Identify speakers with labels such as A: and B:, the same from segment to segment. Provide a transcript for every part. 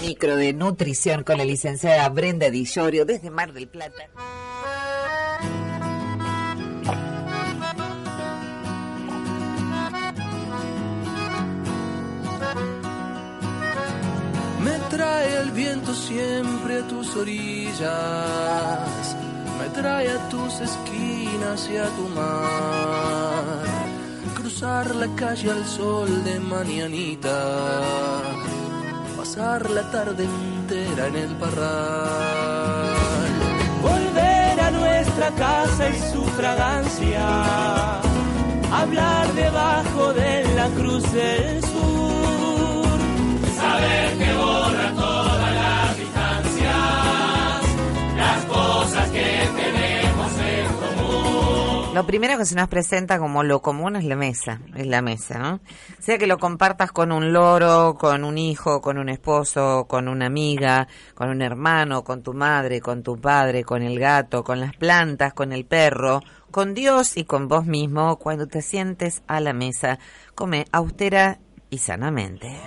A: Micro de nutrición con la licenciada Brenda Di Llorio desde Mar del Plata.
B: Me trae el viento siempre a tus orillas, me trae a tus esquinas y a tu mar. Cruzar la calle al sol de mañanita, pasar la tarde entera en el parral. Volver a nuestra casa y su fragancia, hablar debajo de la cruz del sur
A: Lo primero que se nos presenta como lo común es la mesa, es la mesa, ¿no? Sea que lo compartas con un loro, con un hijo, con un esposo, con una amiga, con un hermano, con tu madre, con tu padre, con el gato, con las plantas, con el perro, con Dios y con vos mismo, cuando te sientes a la mesa, come austera y sanamente.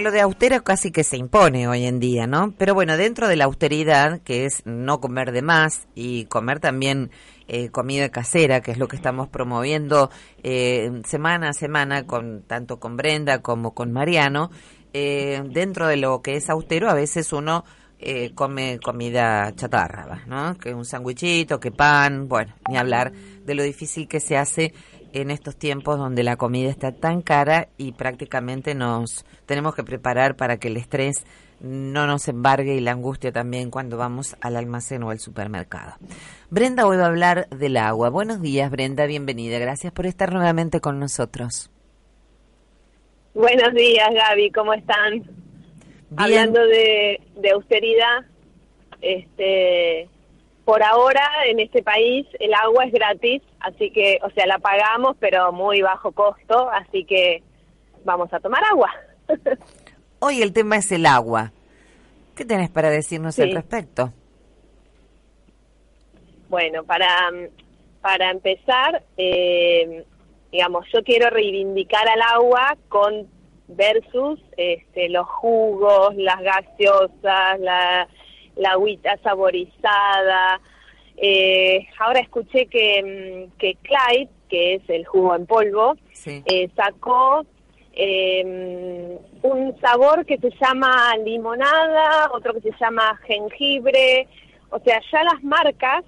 A: Lo de austera casi que se impone hoy en día, ¿no? Pero bueno, dentro de la austeridad, que es no comer de más y comer también eh, comida casera, que es lo que estamos promoviendo eh, semana a semana, con tanto con Brenda como con Mariano, eh, dentro de lo que es austero, a veces uno eh, come comida chatarra. ¿no? Que un sandwichito, que pan, bueno, ni hablar de lo difícil que se hace en estos tiempos donde la comida está tan cara y prácticamente nos tenemos que preparar para que el estrés no nos embargue y la angustia también cuando vamos al almacén o al supermercado. Brenda hoy va a hablar del agua. Buenos días, Brenda, bienvenida. Gracias por estar nuevamente con nosotros.
C: Buenos días, Gaby, ¿cómo están? Hablando de, de austeridad, este, por ahora en este país el agua es gratis, así que, o sea, la pagamos, pero muy bajo costo, así que vamos a tomar agua.
A: Hoy el tema es el agua. ¿Qué tenés para decirnos
C: Sí.
A: al respecto?
C: Bueno, para, para empezar, eh, digamos, yo quiero reivindicar al agua con versus este, los jugos, las gaseosas, la, la agüita saborizada. Eh, ahora escuché que, mm, que Clyde, que es el jugo en polvo,
A: Sí.
C: eh, sacó eh, un sabor que se llama limonada, otro que se llama jengibre. O sea, ya las marcas,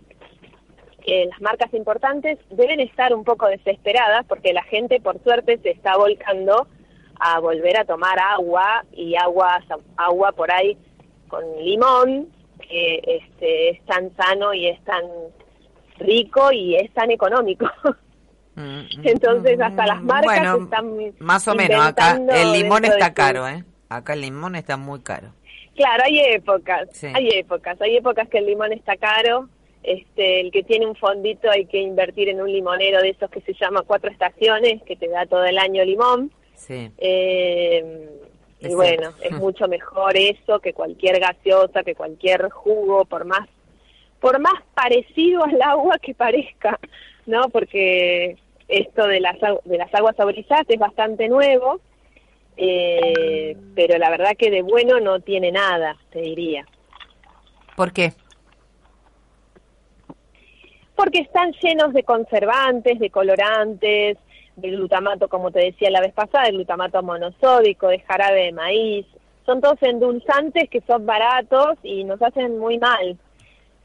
C: eh, las marcas importantes, deben estar un poco desesperadas porque la gente, por suerte, se está volcando a volver a tomar agua y agua, agua por ahí con limón, que este, es tan sano y es tan rico y es tan económico.
A: Mm,
C: Entonces, hasta las marcas
A: bueno,
C: están
A: más o menos acá el limón está caro, ¿eh? Acá el limón está muy caro.
C: Claro, hay épocas,
A: Sí.
C: hay épocas, hay épocas que el limón está caro, este, el que tiene un fondito hay que invertir en un limonero de esos que se llama Cuatro Estaciones, que te da todo el año limón,
A: Sí.
C: eh, y bueno, es mucho mejor eso que cualquier gaseosa, que cualquier jugo, por más, por más parecido al agua que parezca, ¿no? Porque esto de las, de las aguas saborizadas es bastante nuevo, eh, pero la verdad que de bueno no tiene nada, te diría.
A: ¿Por qué?
C: Porque están llenos de conservantes, de colorantes, de glutamato, como te decía la vez pasada, de glutamato monosódico, de jarabe de maíz. Son todos endulzantes que son baratos y nos hacen muy mal,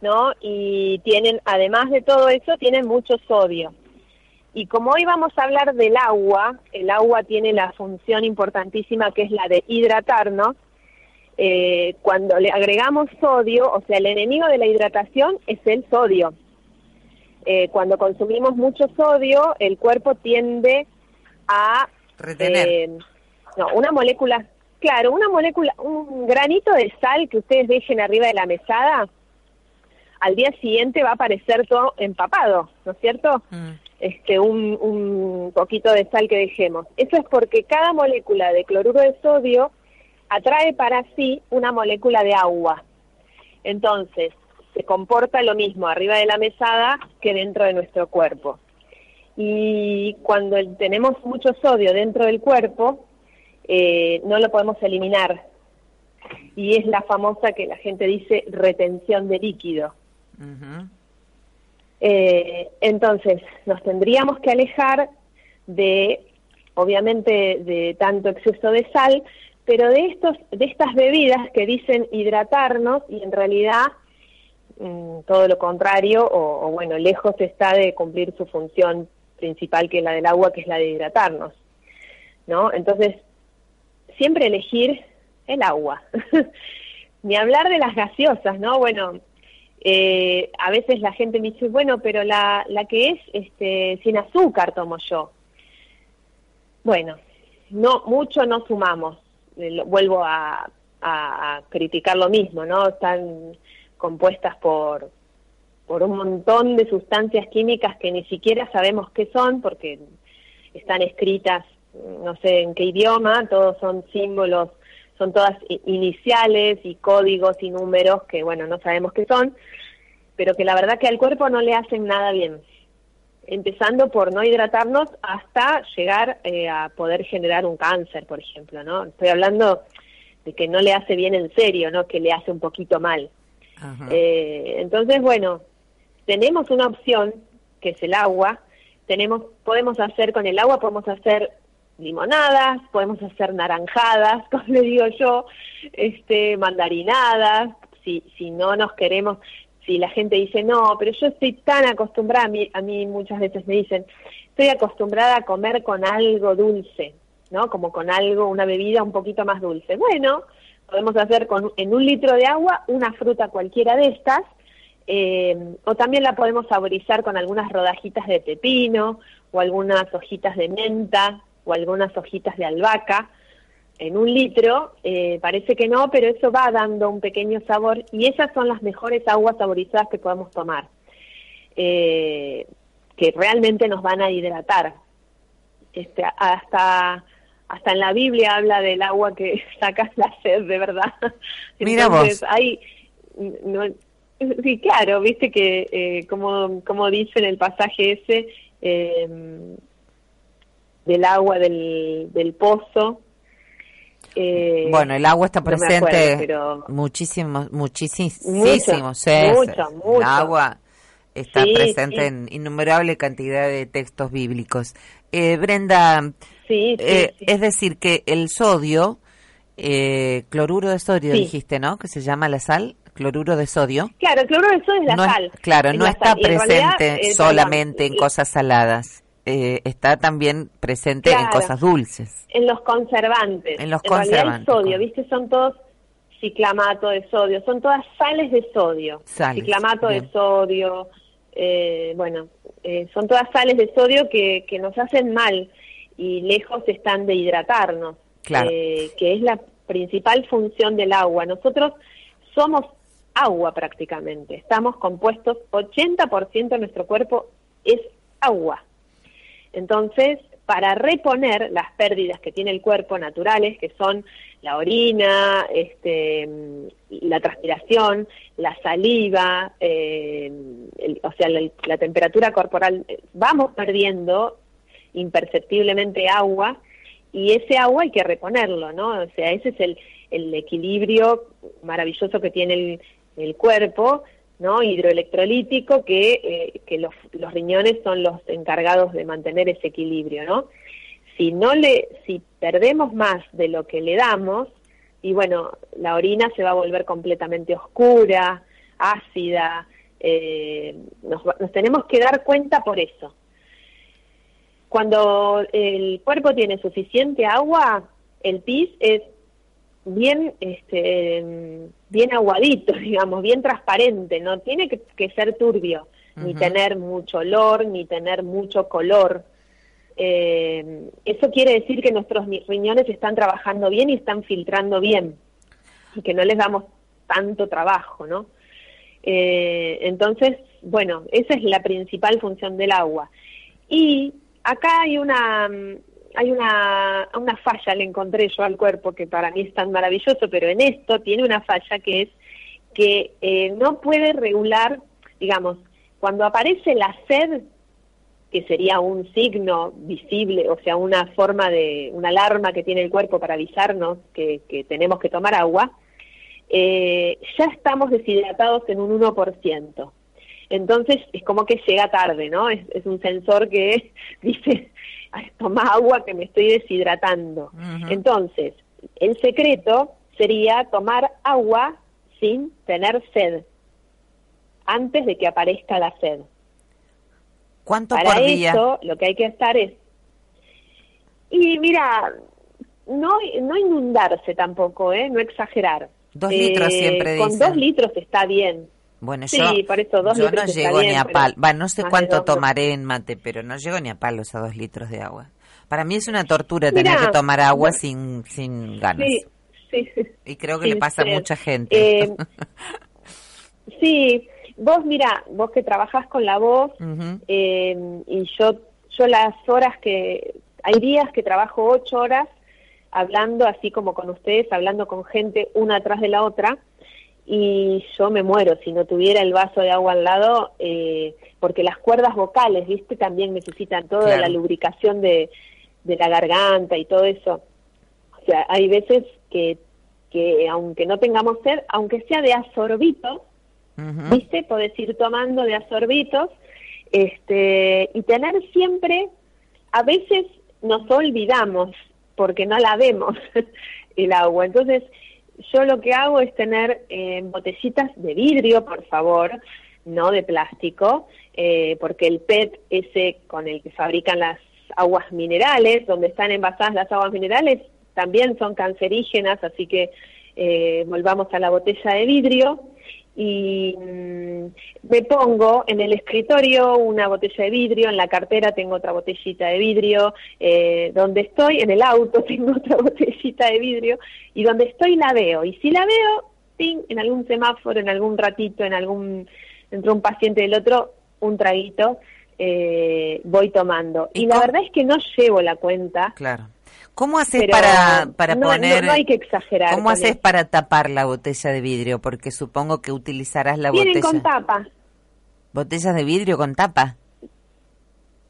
C: ¿no? Y tienen, además de todo eso, tienen mucho sodio. Y como hoy vamos a hablar del agua, el agua tiene la función importantísima que es la de hidratarnos. Eh, cuando le agregamos sodio, o sea, el enemigo de la hidratación es el sodio. Eh, cuando consumimos mucho sodio, el cuerpo tiende a...
A: Retener.
C: eh, no, una molécula, claro, una molécula, un granito de sal que ustedes dejen arriba de la mesada, al día siguiente va a aparecer todo empapado, ¿no es cierto?
A: Mm.
C: Este, un, un poquito de sal que dejemos. Eso es porque cada molécula de cloruro de sodio atrae para sí una molécula de agua. Entonces, se comporta lo mismo arriba de la mesada que dentro de nuestro cuerpo. Y cuando tenemos mucho sodio dentro del cuerpo, eh, no lo podemos eliminar. Y es la famosa que la gente dice retención de líquido.
A: Ujú.
C: Eh, entonces, nos tendríamos que alejar de, obviamente, de tanto exceso de sal, pero de estos, de estas bebidas que dicen hidratarnos y en realidad mm, todo lo contrario, o, o bueno, lejos está de cumplir su función principal que es la del agua, que es la de hidratarnos, ¿no? Entonces, siempre elegir el agua. Ni hablar de las gaseosas, ¿no? Bueno, eh, a veces la gente me dice, bueno, pero la, la que es este, sin azúcar tomo yo. Bueno, no mucho no sumamos. Eh, vuelvo a- a criticar lo mismo, ¿no? Están compuestas por, por un montón de sustancias químicas que ni siquiera sabemos qué son porque están escritas no sé en qué idioma, todos son símbolos, son todas iniciales y códigos y números que bueno, no sabemos qué son, pero que la verdad que al cuerpo no le hacen nada bien. Empezando por no hidratarnos hasta llegar eh, a poder generar un cáncer, por ejemplo, ¿no? Estoy hablando de que no le hace bien en serio, ¿no? Que le hace un poquito mal. Eh, entonces, bueno, tenemos una opción que es el agua. Tenemos, podemos hacer con el agua, podemos hacer limonadas, podemos hacer naranjadas, como le digo yo, este, mandarinadas. Si, si no nos queremos, si la gente dice no, pero yo estoy tan acostumbrada, a mí, a mí muchas veces me dicen, estoy acostumbrada a comer con algo dulce, ¿no? Como con algo, una bebida un poquito más dulce. Bueno, podemos hacer con, en un litro de agua una fruta cualquiera de estas, eh, o también la podemos saborizar con algunas rodajitas de pepino, o algunas hojitas de menta, o algunas hojitas de albahaca. En un litro, eh, parece que no, pero eso va dando un pequeño sabor y esas son las mejores aguas saborizadas que podemos tomar, eh, que realmente nos van a hidratar. Este, hasta hasta en la Biblia habla del agua que sacas la sed, de verdad.
A: Mira
C: Entonces,
A: vos.
C: hay, no, sí, claro, viste que eh, como, como dice en el pasaje ese eh, del agua del, del pozo. eh,
A: Bueno, el agua está
C: no
A: presente
C: acuerdo, pero-
A: muchísimo, muchísimo,
C: Mucho,
A: sí,
C: mucho,
A: sí.
C: mucho.
A: El agua está
C: Sí,
A: presente
C: sí.
A: en innumerable cantidad de textos bíblicos. Eh, Brenda,
C: Sí, sí,
A: eh,
C: sí.
A: es decir, que el sodio, eh, cloruro de sodio,
C: Sí.
A: dijiste, ¿no? Que se llama la sal, cloruro de sodio.
C: Claro, el cloruro de sodio es la
A: no es-
C: sal.
A: claro,
C: es
A: no está
C: sal. Realidad,
A: presente
C: eh,
A: solamente
C: perdón,
A: en cosas saladas, eh, está también presente en cosas dulces.
C: En los conservantes.
A: En los conservantes,
C: el sodio, ¿viste? Son todos ciclamato de sodio, son todas sales de sodio.
A: Sales,
C: Ciclamato
A: bien.
C: de sodio, eh, bueno, eh, son todas sales de sodio que, que nos hacen mal y lejos están de hidratarnos,
A: Claro.
C: eh, que es la principal función del agua. Nosotros somos agua prácticamente, estamos compuestos, 80% de nuestro cuerpo es agua. Entonces, para reponer las pérdidas que tiene el cuerpo naturales, que son la orina, este, mm, la transpiración, la saliva, eh, o sea, la, la temperatura corporal, eh, vamos perdiendo imperceptiblemente agua y ese agua hay que reponerlo, ¿no? O sea, ese es el, el equilibrio maravilloso que tiene el, el cuerpo, ¿no? Hidroelectrolítico, que, eh, que los, los riñones son los encargados de mantener ese equilibrio, ¿no? Si no le, si perdemos más de lo que le damos, y bueno, la orina se va a volver completamente oscura, ácida, eh, nos, nos tenemos que dar cuenta por eso. Cuando el cuerpo tiene suficiente agua, el pis es bien este bien aguadito, digamos, bien transparente, no tiene que, que ser turbio, ni tener mucho olor, ni tener mucho color. Eh, eso quiere decir que nuestros riñones están trabajando bien y están filtrando bien y que no les damos tanto trabajo, ¿no? Eh, entonces, bueno, esa es la principal función del agua. Y acá hay una hay una, una falla, le encontré yo al cuerpo, que para mí es tan maravilloso, pero en esto tiene una falla que es que eh, no puede regular, digamos, cuando aparece la sed, que sería un signo visible, o sea, una forma de, una alarma que tiene el cuerpo para avisarnos que, tenemos que tomar agua, eh, ya estamos deshidratados en un 1%. Entonces es como que llega tarde, ¿no? Es, un sensor que dice, toma agua que me estoy deshidratando. Entonces, el secreto sería tomar agua sin tener sed, antes de que aparezca la sed.
A: ¿Cuánto
C: Para
A: por día?
C: eso lo que hay que estar es... Y mira, no, no inundarse tampoco, ¿eh? no exagerar.
A: Dos litros
C: eh,
A: siempre
C: Con dos litros está bien.
A: Bueno,
C: sí,
A: yo,
C: por eso dos
A: yo
C: litros
A: no llego
C: bien,
A: ni a
C: pero
A: palo. Va, no sé cuánto tomaré en mate, pero no llego ni a palos a dos litros de agua. Para mí es una tortura tener que tomar agua sin, sin ganas.
C: Sí, sí.
A: Y creo que le pasa a mucha gente.
C: Eh, sí, vos mira, vos que trabajás con la voz eh, y yo, yo las horas que, hay días que trabajo ocho horas hablando así como con ustedes, hablando con gente una atrás de la otra y yo me muero si no tuviera el vaso de agua al lado eh, porque las cuerdas vocales, viste, también necesitan toda
A: Claro.
C: la lubricación de, de la garganta y todo eso. O sea, hay veces que, que aunque no tengamos sed, aunque sea de asorbito,
A: Ujú.
C: ¿viste? Podés ir tomando de asorbitos este, y tener siempre, a veces nos olvidamos porque no la vemos el agua. Entonces, yo lo que hago es tener eh, botellitas de vidrio, por favor, no de plástico, eh, porque el PET, ese con el que fabrican las aguas minerales, donde están envasadas las aguas minerales, también son cancerígenas, así que eh, volvamos a la botella de vidrio y mm, me pongo en el escritorio una botella de vidrio, en la cartera tengo otra botellita de vidrio, eh, donde estoy, en el auto tengo otra botellita de vidrio y donde estoy la veo. Y si la veo, ping, en algún semáforo, en algún ratito, en algún, entre un paciente y el otro, un traguito, eh, voy tomando.
A: ¿Y
C: Y, la verdad es que no llevo la cuenta.
A: Claro. ¿Cómo haces
C: Pero
A: para, para
C: no- no-
A: poner...
C: no hay que exagerar
A: ¿Cómo haces para tapar la botella de vidrio? Porque supongo que utilizarás la
C: Vienen
A: botella...
C: con tapa.
A: ¿Botellas de vidrio con tapa?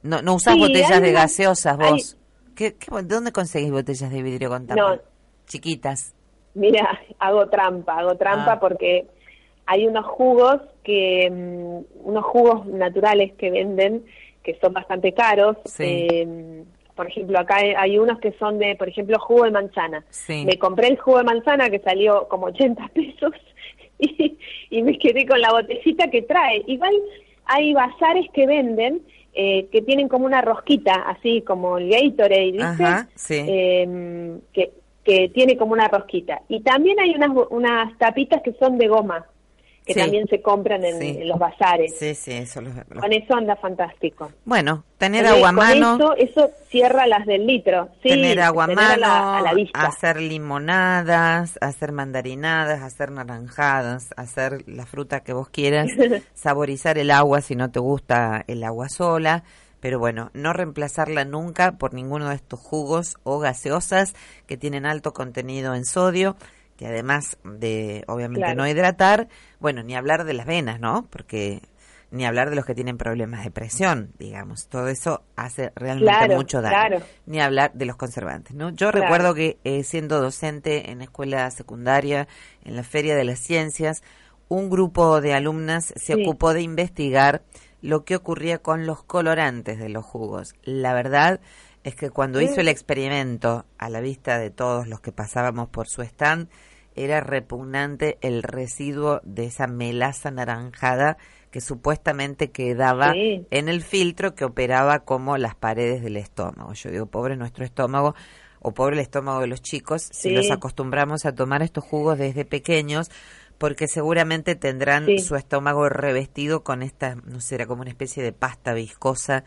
A: No, no usás
C: Sí,
A: botellas
C: hay
A: de gaseosas
C: hay-
A: vos. ¿Qué, qué, de dónde conseguís botellas de vidrio con tapa?
C: No.
A: Chiquitas.
C: Mira, hago trampa, hago trampa
A: Ah.
C: porque hay unos jugos que, mm, unos jugos naturales que venden que son bastante caros.
A: Sí.
C: Eh, por ejemplo, acá hay, unos que son de, por ejemplo, jugo de manzana.
A: Sí.
C: Me compré el jugo de manzana que salió como 80 pesos y, y me quedé con la botellita que trae. Igual hay bazares que venden eh, que tienen como una rosquita, así como el Gatorade, ¿viste?
A: Ajá, sí.
C: eh, que, que tiene como una rosquita. Y también hay unas, unas tapitas que son de goma, que
A: Sí.
C: también se compran en,
A: Sí.
C: en los bazares.
A: Sí, sí, eso
C: Con eso anda fantástico.
A: Bueno, tener agua a mano,
C: Eso, eso cierra las del litro. Sí,
A: tener agua
C: tener a
A: mano,
C: la, a la vista.
A: hacer limonadas, hacer mandarinadas, hacer naranjadas, hacer la fruta que vos quieras, saborizar el agua si no te gusta el agua sola, pero bueno, no reemplazarla nunca por ninguno de estos jugos o gaseosas que tienen alto contenido en sodio, que además de obviamente
C: Claro.
A: no hidratar, bueno, ni hablar de las venas, ¿no? Porque ni hablar de los que tienen problemas de presión, digamos, todo eso hace realmente
C: Claro,
A: mucho daño
C: claro.
A: ni hablar de los conservantes. ¿no? Yo recuerdo que eh, siendo docente en escuela secundaria, en la Feria de las Ciencias, un grupo de alumnas se
C: Sí.
A: ocupó de investigar lo que ocurría con los colorantes de los jugos. La verdad es que cuando hizo el experimento a la vista de todos los que pasábamos por su stand, era repugnante el residuo de esa melaza naranjada que supuestamente quedaba
C: Sí.
A: en el filtro que operaba como las paredes del estómago. Yo digo, pobre nuestro estómago o pobre el estómago de los chicos si los acostumbramos a tomar estos jugos desde pequeños, porque seguramente tendrán su estómago revestido con esta, no sé, era como una especie de pasta viscosa,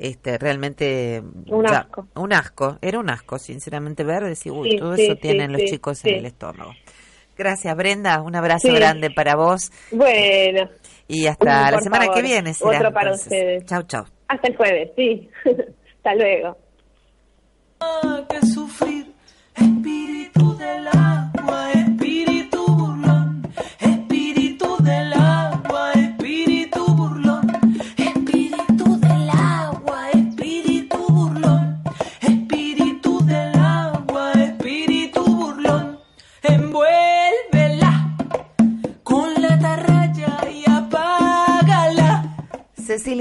A: este, realmente...
C: Un asco.
A: Un asco, era un asco, sinceramente, ver, decir, uy, todo eso tienen los chicos en el estómago. Gracias, Brenda, un abrazo grande para vos.
C: Bueno.
A: Y hasta la semana que viene.
C: Otro para ustedes.
A: Chau, chau.
C: Hasta el jueves, sí. hasta luego.
B: Que sufrir,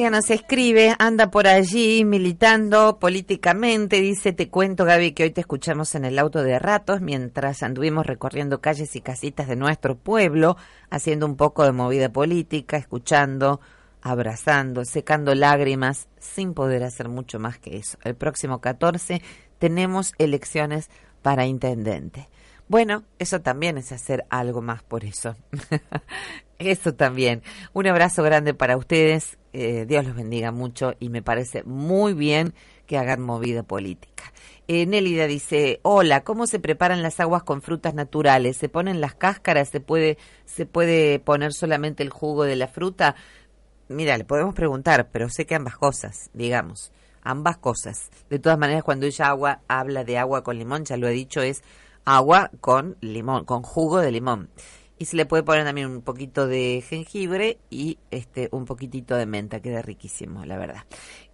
A: Nos escribe, anda por allí militando políticamente, dice, te cuento Gaby que hoy te escuchamos en el auto de ratos mientras anduvimos recorriendo calles y casitas de nuestro pueblo, haciendo un poco de movida política, escuchando, abrazando, secando lágrimas, sin poder hacer mucho más que eso. El próximo 14 tenemos elecciones para intendente. Bueno, eso también es hacer algo más por eso. eso también. Un abrazo grande para ustedes. Eh, Dios los bendiga mucho y me parece muy bien que hagan movida política. Eh, Nélida dice, hola, ¿cómo se preparan las aguas con frutas naturales? ¿Se ponen las cáscaras? ¿Se puede, se puede poner solamente el jugo de la fruta? Mira, le podemos preguntar, pero sé que ambas cosas, digamos, ambas cosas. De todas maneras, cuando ella agua, habla de agua con limón, ya lo he dicho, es agua con limón, con jugo de limón. Y se le puede poner también un poquito de jengibre y este un poquitito de menta, queda riquísimo, la verdad.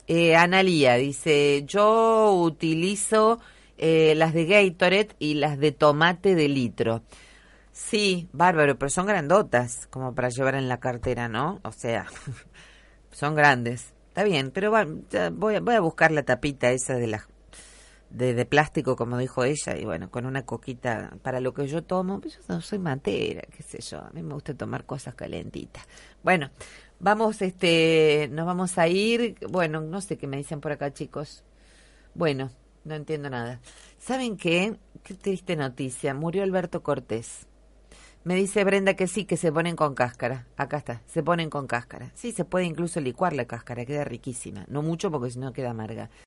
A: Eh, Analía dice, yo utilizo eh, las de Gatorade y las de tomate de litro. Sí, bárbaro, pero son grandotas, como para llevar en la cartera, ¿no? O sea, son grandes. Está bien, pero voy, a, voy a buscar la tapita esa de las de, de, plástico, como dijo ella, y bueno, con una coquita para lo que yo tomo, pues yo no soy matera, qué sé yo, a mí me gusta tomar cosas calentitas. Bueno, vamos, este, nos vamos a ir, bueno, no sé qué me dicen por acá, chicos. Bueno, no entiendo nada. ¿Saben qué? Qué triste noticia, murió Alberto Cortés. Me dice Brenda que sí, que se ponen con cáscara. Acá está, se ponen con cáscara. Sí, se puede incluso licuar la cáscara, queda riquísima. No mucho porque si no queda amarga.